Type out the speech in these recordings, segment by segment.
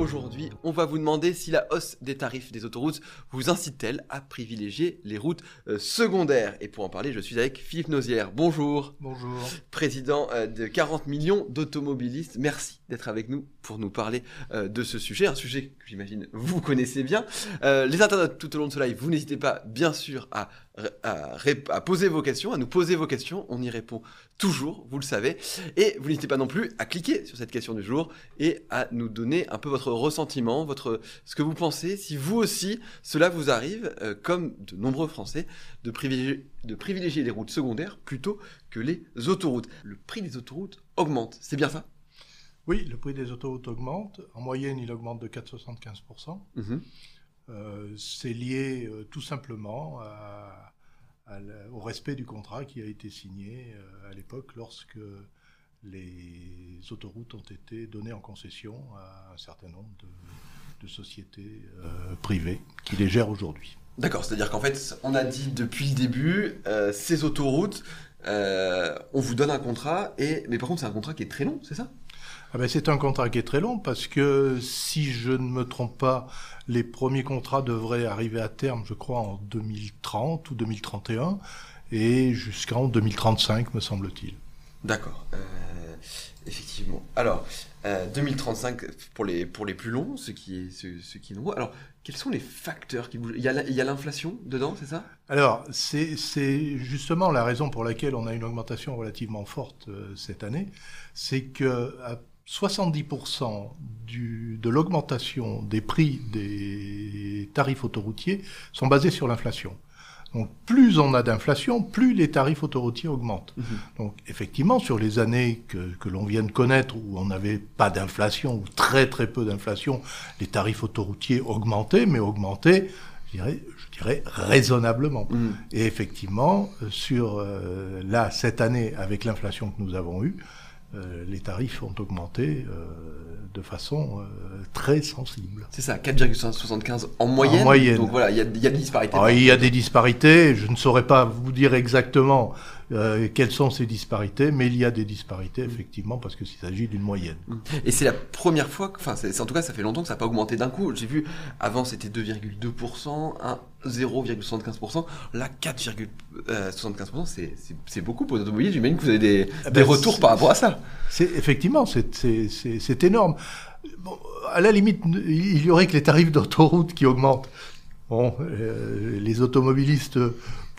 Aujourd'hui, on va vous demander si la hausse des tarifs des autoroutes vous incite-t-elle à privilégier les routes euh, secondaires. Et pour en parler, je suis avec Philippe Nozière. Bonjour. Bonjour. Président euh, de 40 millions d'automobilistes. Merci d'être avec nous pour nous parler euh, de ce sujet. Un sujet que j'imagine vous connaissez bien. Les internautes tout au long de ce live, vous n'hésitez pas bien sûr à, à, à poser vos questions, à nous poser vos questions. On y répond toujours, vous le savez. Et vous n'hésitez pas non plus à cliquer sur cette question du jour et à nous donner un peu votre ressentiment, votre, ce que vous pensez, si vous aussi cela vous arrive, euh, comme de nombreux Français, de privilégier, de privilégier les routes secondaires plutôt que les autoroutes. Le prix des autoroutes augmente, c'est bien ça? Oui, le prix des autoroutes augmente. En moyenne, il augmente de 4,75%. Mhm. Euh, c'est lié euh, tout simplement au respect du contrat qui a été signé euh, à l'époque lorsque les autoroutes ont été données en concession à un certain nombre de, sociétés privées qui les gèrent aujourd'hui. D'accord, c'est-à-dire qu'en fait, on a dit depuis le début, ces autoroutes, on vous donne un contrat, et mais par contre, c'est un contrat qui est très long, c'est ça? Ah ben, c'est un contrat qui est très long parce que si je ne me trompe pas, les premiers contrats devraient arriver à terme, je crois, en 2030 ou 2031 et jusqu'en 2035, me semble-t-il. D'accord, euh, effectivement. Alors, euh, 2035 pour les, pour les plus longs, ce qui est, ce, ce qui nouveau. Alors, quels sont les facteurs qui bougent? Il y a l'inflation dedans, c'est ça? Alors, c'est c'est justement la raison pour laquelle on a une augmentation relativement forte euh, cette année, c'est que à 70% du, de l'augmentation des prix des tarifs autoroutiers sont basés sur l'inflation. Donc plus on a d'inflation, plus les tarifs autoroutiers augmentent. Mhm. Donc effectivement, sur les années que, que l'on vient de connaître, où on n'avait pas d'inflation, ou très très peu d'inflation, les tarifs autoroutiers augmentaient, mais augmentaient, je dirais, je dirais raisonnablement. Mhm. Et effectivement, euh, sur euh, là, cette année, avec l'inflation que nous avons eue, euh, les tarifs ont augmenté euh, de façon euh, très sensible. C'est ça, 4,75 en moyenne. moyenne. Donc voilà, il y y a des disparités. Alors, il y a des disparités, je ne saurais pas vous dire exactement euh, quelles sont ces disparités, mais il y a des disparités effectivement parce qu'il s'agit d'une moyenne. Et c'est la première fois, que- enfin, en tout cas, ça fait longtemps que ça n'a pas augmenté d'un coup. J'ai vu, avant c'était 2,2%, un 0,75%, là 4,75%, c'est, c'est, beaucoup pour les automobilistes. J'imagine que vous avez des, des ben, retours par rapport à ça. C'est effectivement, c'est énorme. Bon, à la limite, il y aurait que les tarifs d'autoroute qui augmentent. Bon, euh, les automobilistes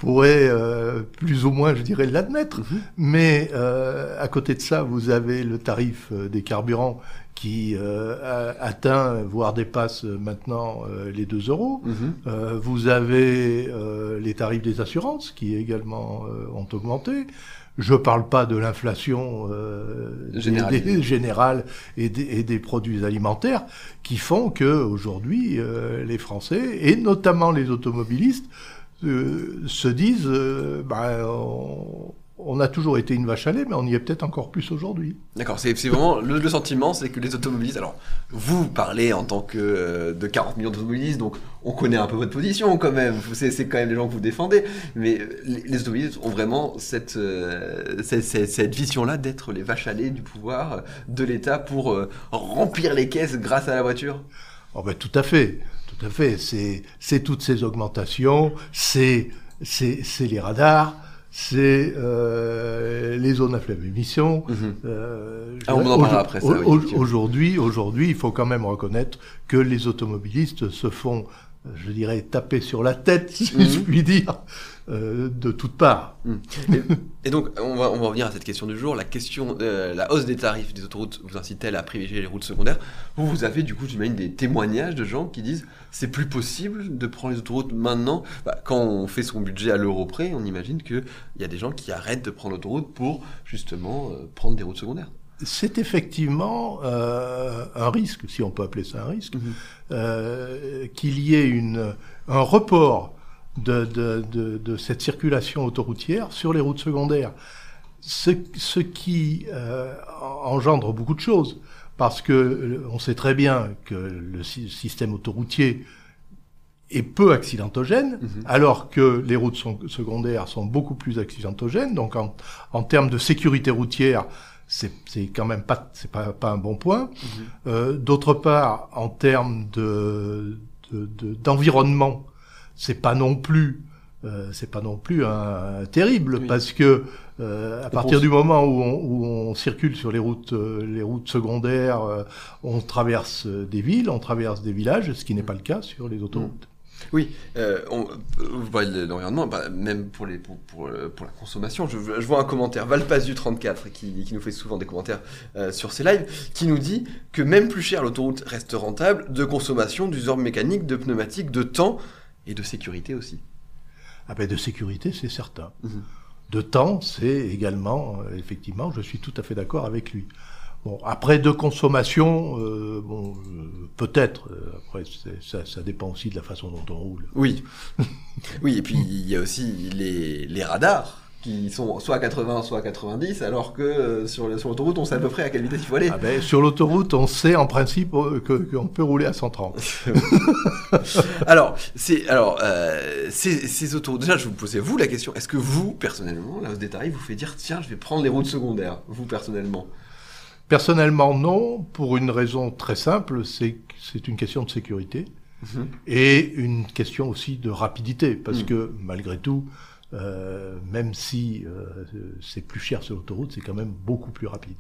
pourraient euh, plus ou moins, je dirais, l'admettre. Mais euh, à côté de ça, vous avez le tarif euh, des carburants qui euh, atteint, voire dépasse euh, maintenant euh, les 2 euros. Mhm. Vous avez euh, les tarifs des assurances qui également ont augmenté. Je parle pas de l'inflation euh, générale et des, et des produits alimentaires qui font que aujourd'hui euh, les Français et notamment les automobilistes euh, se disent euh, bah, on, on a toujours été une vache à lait, mais on y est peut-être encore plus aujourd'hui. D'accord, c'est, vraiment le, le sentiment, c'est que les automobilistes. Alors, vous parlez en tant que euh, de 40 millions d'automobilistes, donc on connaît un peu votre position quand même. C'est, c'est quand même les gens que vous défendez, mais les, les automobilistes ont vraiment cette cette, cette- cette vision-là d'être les vaches à lait du pouvoir de l'État pour remplir les caisses grâce à la voiture? Oh ben, tout à fait, tout à fait. C'est, toutes ces augmentations, c'est, les radars, c'est euh, les zones à faible émission. Euh, je Ah, on en parlera après ça, oui. Aujourd'hui, aujourd'hui, il faut quand même reconnaître que les automobilistes se font, je dirais, taper sur la tête, si Mhm. je puis dire, euh, de toutes parts. Et, et donc, on va, on va revenir à cette question du jour. La question, euh, la hausse des tarifs des autoroutes vous incite-t-elle à privilégier les routes secondaires? Vous, vous avez du coup, j'imagine, des témoignages de gens qui disent c'est plus possible de prendre les autoroutes maintenant? Bah, quand on fait son budget à l'euro près, on imagine qu'il y a des gens qui arrêtent de prendre l'autoroute pour justement euh, prendre des routes secondaires. C'est effectivement euh, un risque, si on peut appeler ça un risque, euh, qu'il y ait une, un report de, de, de, de cette circulation autoroutière sur les routes secondaires. Ce, ce qui euh, engendre beaucoup de choses, parce que on sait très bien que le sy- système autoroutier est peu accidentogène, Mhm. alors que les routes sont- secondaires sont beaucoup plus accidentogènes. Donc en, en termes de sécurité routière, c'est quand même pas c'est pas, pas un bon point. Euh, D'autre part, en termes de de- de- d'environnement, c'est pas non plus euh, c'est pas non plus un, un terrible Oui. parce que euh, à partir du moment où on, où on circule sur les routes les routes secondaires, euh, on traverse des villes, on traverse des villages, ce qui n'est pas le cas sur les autoroutes. Oui, euh, on, vous parlez de l'environnement, bah, même pour, les, pour, pour, euh, pour la consommation. Je, je vois un commentaire, Valpazu34, qui, qui nous fait souvent des commentaires euh, sur ses lives, qui nous dit que même plus cher, l'autoroute reste rentable de consommation, d'usure mécanique, de pneumatique, de temps et de sécurité aussi. Ah ben de sécurité, c'est certain. Mhm. De temps, c'est également, euh, effectivement, je suis tout à fait d'accord avec lui. Bon, après de consommation, euh, bon, euh, peut-être. euh, après, ça, ça dépend aussi de la façon dont on roule. Oui. oui, et puis il y a aussi les, les radars qui sont soit à 80, soit à 90, alors que euh, sur, l'autoroute, on sait à peu près à quelle vitesse il faut aller. Ah ben, sur l'autoroute, on sait en principe que- qu'on peut rouler à 130. alors, c'est alors euh, ces, ces autoroutes. Déjà, je vous posais vous la question. Est-ce que vous, personnellement, la hausse des tarifs vous fait dire tiens, je vais prendre les routes secondaires, vous personnellement? Personnellement, non, pour une raison très simple, c'est c'est une question de sécurité Mhm. et une question aussi de rapidité, parce Mm. que malgré tout, euh, même si euh, c'est plus cher sur l'autoroute, c'est quand même beaucoup plus rapide.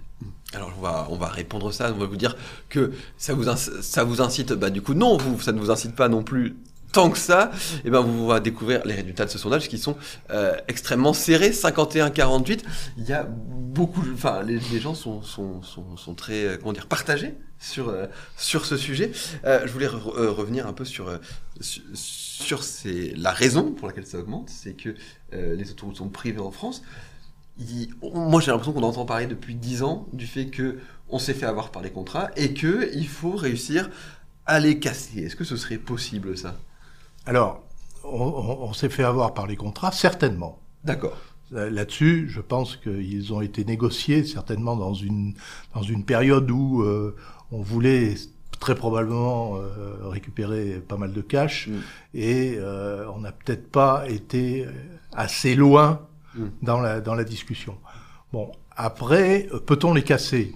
Alors on va on va répondre à ça. On va vous dire que ça vous ça vous incite. Bah du coup non, vous ça ne vous incite pas non plus tant que ça. Et ben vous va découvrir les résultats de ce sondage qui sont euh, extrêmement serrés. 51-48. Il y a beaucoup. Enfin les, gens sont sont, sont très euh, comment dire partagés sur euh, sur ce sujet. Je voulais re- revenir un peu sur sur, la raison pour laquelle ça augmente, c'est que les autoroutes sont privées en France. Moi, j'ai l'impression qu'on entend parler depuis 10 ans du fait que on s'est fait avoir par les contrats et que il faut réussir à les casser. Est-ce que ce serait possible ça? Alors, on, on- on s'est fait avoir par les contrats, certainement. D'accord. Euh, Là-dessus, je pense qu'ils ont été négociés certainement dans une, dans une période où euh, on voulait très probablement euh, récupérer pas mal de cash Mm. et euh, on n'a peut-être pas été assez loin Mm. dans, la, dans la discussion. Bon, après, peut-on les casser?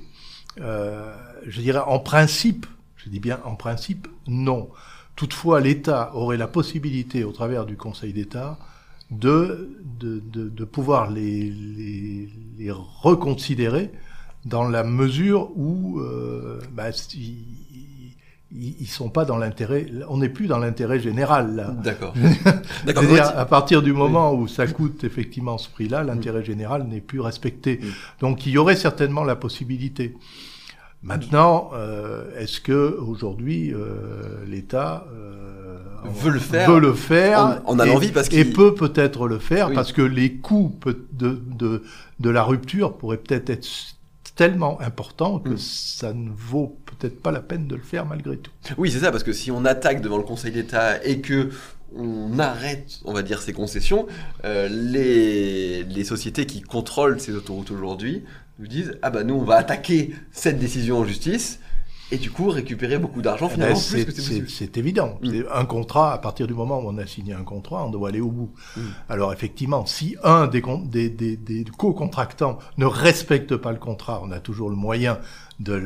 Je dirais en principe, je dis bien en principe, non. Toutefois, l'État aurait la possibilité, au travers du Conseil d'État, de, de, de, de pouvoir les, les, les reconsidérer dans la mesure où euh, bah, ils, sont pas dans l'intérêt. On n'est plus dans l'intérêt général. D'accord. Je D'accord. veux dire, Ouais, à partir du moment où ça coûte effectivement ce prix-là, l'intérêt général n'est plus respecté. Mm. Donc il y aurait certainement la possibilité. Maintenant, euh, est-ce que aujourd'hui euh, l'État euh, Veut le faire. veut le faire On- on a et- l'envie parce et qu'il- peut peut-être le faire Oui. parce que les coûts de, de, de la rupture pourraient peut-être être tellement importants que Mm. ça ne vaut peut-être pas la peine de le faire malgré tout. Oui, c'est ça, parce que si on attaque devant le Conseil d'État et que on arrête, on va dire, ces concessions, euh, les, les sociétés qui contrôlent ces autoroutes aujourd'hui nous disent ah bah nous on va attaquer cette décision en justice et du coup récupérer beaucoup d'argent Eh ben, finalement plus c'est évident. Mm. Un contrat, à partir du moment où on a signé un contrat, on doit aller au bout. Mm. Alors effectivement, si un des, con- des, des, des co-contractants ne respecte pas le contrat, on a toujours le moyen de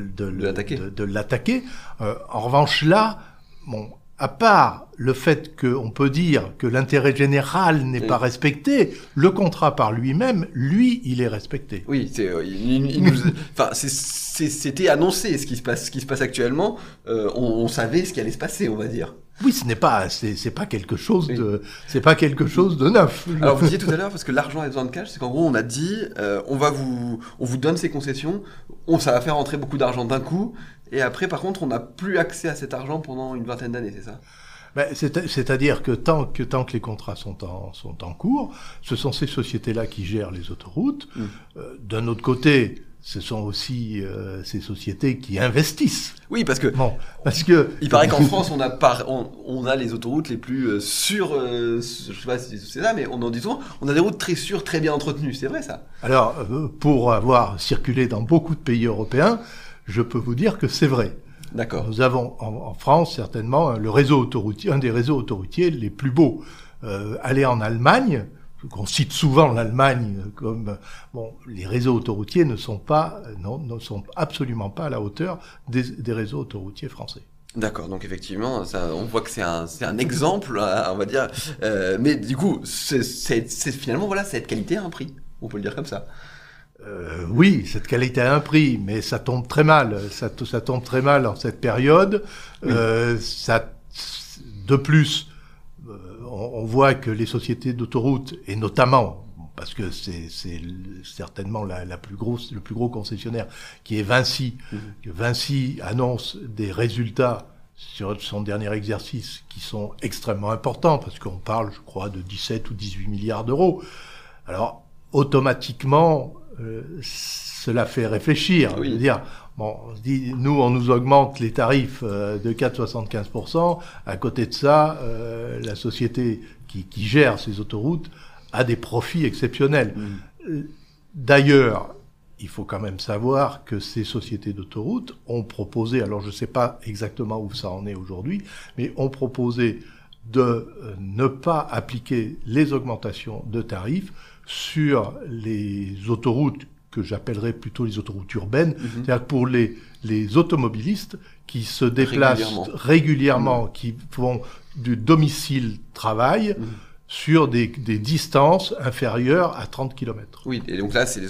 l'attaquer. Euh, en revanche, là, bon, à part le fait qu'on peut dire que l'intérêt général n'est Oui. pas respecté, le contrat par lui-même, lui, il est respecté. Oui, c'est, euh, enfin, c'était annoncé ce qui se passe, ce qui se passe actuellement. Euh, on, on savait ce qui allait se passer, on va dire. Oui, ce n'est pas, c'est c'est pas quelque chose de, c'est pas quelque chose de neuf. Alors vous disiez tout à l'heure parce que l'argent a besoin de cash, c'est qu'en gros on a dit euh, on va vous on vous donne ces concessions, on ça va faire rentrer beaucoup d'argent d'un coup et après par contre on n'a plus accès à cet argent pendant une vingtaine d'années, c'est ça? Ben, c'est- C'est-à-dire que tant, que tant que les contrats sont en, sont en cours, ce sont ces sociétés-là qui gèrent les autoroutes. Mm. Euh, D'un autre côté, ce sont aussi euh, ces sociétés qui investissent. Oui, parce que Bon, parce que il paraît qu'en France on a par, on, on a les autoroutes les plus euh, sûres, euh, je sais pas si c'est ça, mais on en dit souvent, on a des routes très sûres, très bien entretenues, c'est vrai ça Alors, euh, pour avoir circulé dans beaucoup de pays européens, je peux vous dire que c'est vrai. D'accord. Nous avons en, en, France certainement le réseau autoroutier, un des réseaux autoroutiers les plus beaux. Euh, aller en Allemagne, qu'on cite souvent l'Allemagne comme bon, les réseaux autoroutiers ne sont pas, non, ne sont absolument pas à la hauteur des, des réseaux autoroutiers français. D'accord, donc effectivement, ça, on voit que c'est un, c'est un exemple, on va dire. Euh, mais du coup, c'est, c'est, c'est finalement voilà, cette qualité a un prix. On peut le dire comme ça. Euh, oui, cette qualité a un prix, mais ça tombe très mal. Ça, ça tombe très mal en cette période. Oui. Euh, ça, de plus, on, voit que les sociétés d'autoroutes, et notamment parce que c'est certainement la, la, plus grosse, le plus gros concessionnaire, qui est Vinci, mmh. que Vinci annonce des résultats sur son dernier exercice qui sont extrêmement importants, parce qu'on parle, je crois, de 17 ou 18 milliards d'euros. Alors, automatiquement, euh, cela fait réfléchir. Oui. dire, bon, on se dit, nous, on nous augmente les tarifs euh, de 4,75%. À côté de ça, euh, la société qui, qui, gère ces autoroutes a des profits exceptionnels. Mm. D'ailleurs, il faut quand même savoir que ces sociétés d'autoroutes ont proposé, alors je ne sais pas exactement où ça en est aujourd'hui, mais ont proposé de ne pas appliquer les augmentations de tarifs sur les autoroutes que j'appellerais plutôt les autoroutes urbaines, Mhm. c'est-à-dire pour les, les automobilistes qui se déplacent Régulièrement. régulièrement, qui font du domicile-travail Mhm. sur des, des distances inférieures à 30 km. Oui, et donc là, c'est des,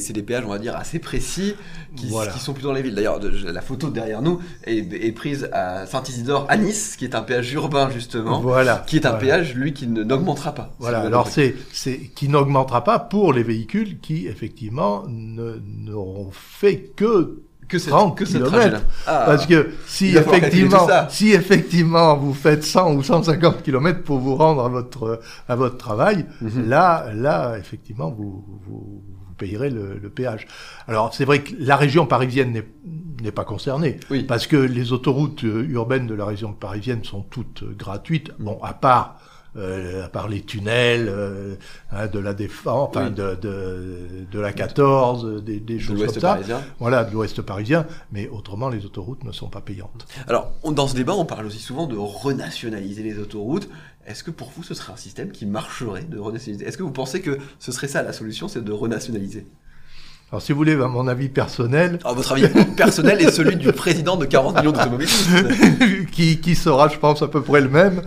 c'est, des, péages, on va dire, assez précis, qui, Voilà. qui sont plus dans les villes. D'ailleurs, la photo derrière nous est, est prise à Saint-Isidore, à Nice, qui est un péage urbain, justement, Voilà. qui est un Voilà. péage, lui, qui ne, n'augmentera pas. Voilà, alors c'est, c'est, qui n'augmentera pas pour les véhicules qui, effectivement, ne, n'auront fait que que cette, 30 que trajet-là. Ah, Parce que si effectivement, si effectivement vous faites 100 ou 150 km pour vous rendre à votre à votre travail, Mhm. là là effectivement vous vous, vous payerez le, le péage. Alors c'est vrai que la région parisienne n'est pas concernée Oui. parce que les autoroutes euh, urbaines de la région parisienne sont toutes euh, gratuites. Bon, à part euh, à part les tunnels euh, hein, de la défense, enfin Oui. de, de de la 14, des, des de choses comme l'Ouest ça. parisien. Voilà, de l'Ouest parisien, mais autrement, les autoroutes ne sont pas payantes. Alors, on- dans ce débat, on parle aussi souvent de renationaliser les autoroutes. Est-ce que pour vous, ce serait un système qui marcherait de renationaliser? Est-ce que vous pensez que ce serait ça la solution, c'est de renationaliser? Alors, si vous voulez, à mon avis personnel, Alors, votre avis personnel est celui du président de 40 millions d'automobilistes. qui, qui sera, je pense, à peu près le même.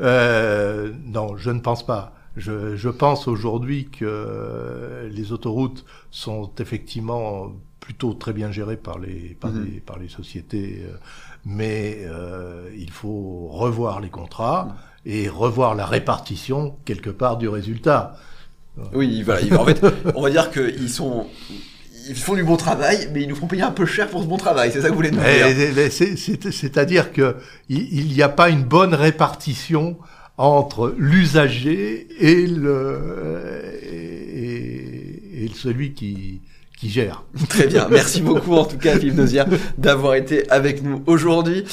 Euh, non, je ne pense pas. Je, je pense aujourd'hui que les autoroutes sont effectivement plutôt très bien gérées par les, par Mhm. les, par les sociétés, euh, mais euh, il faut revoir les contrats et revoir la répartition quelque part du résultat. Oui, voilà. il- En fait, on va dire qu'ils sont. Ils font du bon travail, mais ils nous font payer un peu cher pour ce bon travail. C'est ça que vous voulez nous dire mais c'est- c'est- C'est-à-dire que il n'y a pas une bonne répartition entre l'usager et le et, et celui qui qui gère. Très bien. Merci beaucoup, en tout cas, Philippe Nozière, d'avoir été avec nous aujourd'hui.